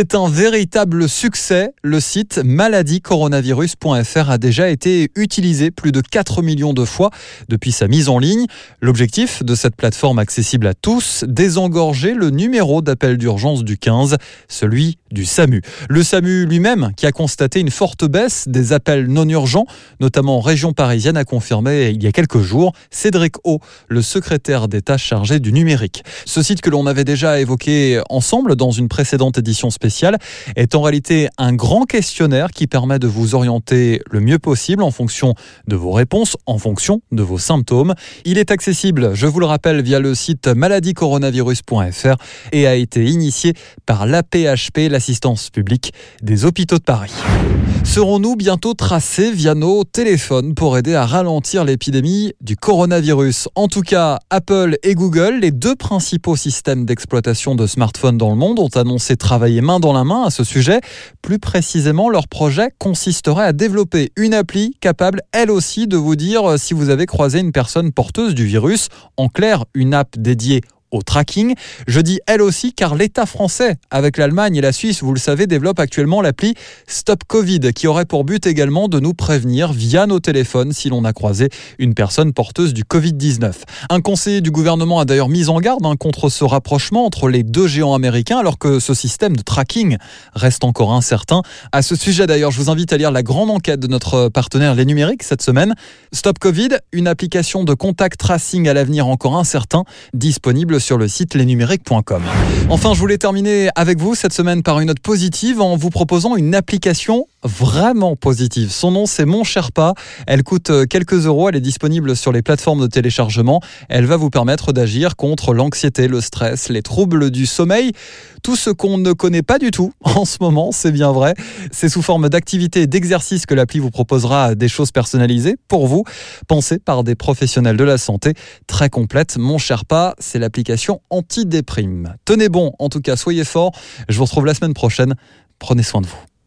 C'est un véritable succès. Le site maladiecoronavirus.fr a déjà été utilisé plus de 4 millions de fois depuis sa mise en ligne. L'objectif de cette plateforme accessible à tous, désengorger le numéro d'appel d'urgence du 15, celui du SAMU. Le SAMU lui-même, qui a constaté une forte baisse des appels non urgents, notamment en région parisienne, a confirmé il y a quelques jours Cédric O, le secrétaire d'État chargé du numérique. Ce site que l'on avait déjà évoqué ensemble dans une précédente édition spéciale est en réalité un grand questionnaire qui permet de vous orienter le mieux possible en fonction de vos réponses, en fonction de vos symptômes. Il est accessible, je vous le rappelle, via le site maladiecoronavirus.fr et a été initié par l'APHP, l'assistance publique des hôpitaux de Paris. Serons-nous bientôt tracés via nos téléphones pour aider à ralentir l'épidémie du coronavirus? En tout cas, Apple et Google, les deux principaux systèmes d'exploitation de smartphones dans le monde, ont annoncé travailler main dans la main à ce sujet. Plus précisément, leur projet consisterait à développer une appli capable, elle aussi, de vous dire si vous avez croisé une personne porteuse du virus. En clair, une app dédiée au tracking. Je dis elle aussi car l'État français, avec l'Allemagne et la Suisse, vous le savez, développe actuellement l'appli Stop Covid qui aurait pour but également de nous prévenir via nos téléphones si l'on a croisé une personne porteuse du Covid-19. Un conseiller du gouvernement a d'ailleurs mis en garde hein, contre ce rapprochement entre les deux géants américains alors que ce système de tracking reste encore incertain. À ce sujet d'ailleurs, je vous invite à lire la grande enquête de notre partenaire Les Numériques cette semaine. Stop Covid, une application de contact tracing à l'avenir encore incertain, disponible sur le site lesnumériques.com. Enfin, je voulais terminer avec vous cette semaine par une note positive en vous proposant une application vraiment positive. Son nom, c'est Mon Sherpa. Elle coûte euh, quelques euros. Elle est disponible sur les plateformes de téléchargement. Elle va vous permettre d'agir contre l'anxiété, le stress, les troubles du sommeil. Tout ce qu'on ne connaît pas du tout en ce moment, c'est bien vrai. C'est sous forme d'activités et d'exercices que l'appli vous proposera des choses personnalisées pour vous, pensées par des professionnels de la santé. Très complète. Mon Sherpa, c'est l'application anti-déprime. Tenez bon, en tout cas, soyez forts. Je vous retrouve la semaine prochaine. Prenez soin de vous.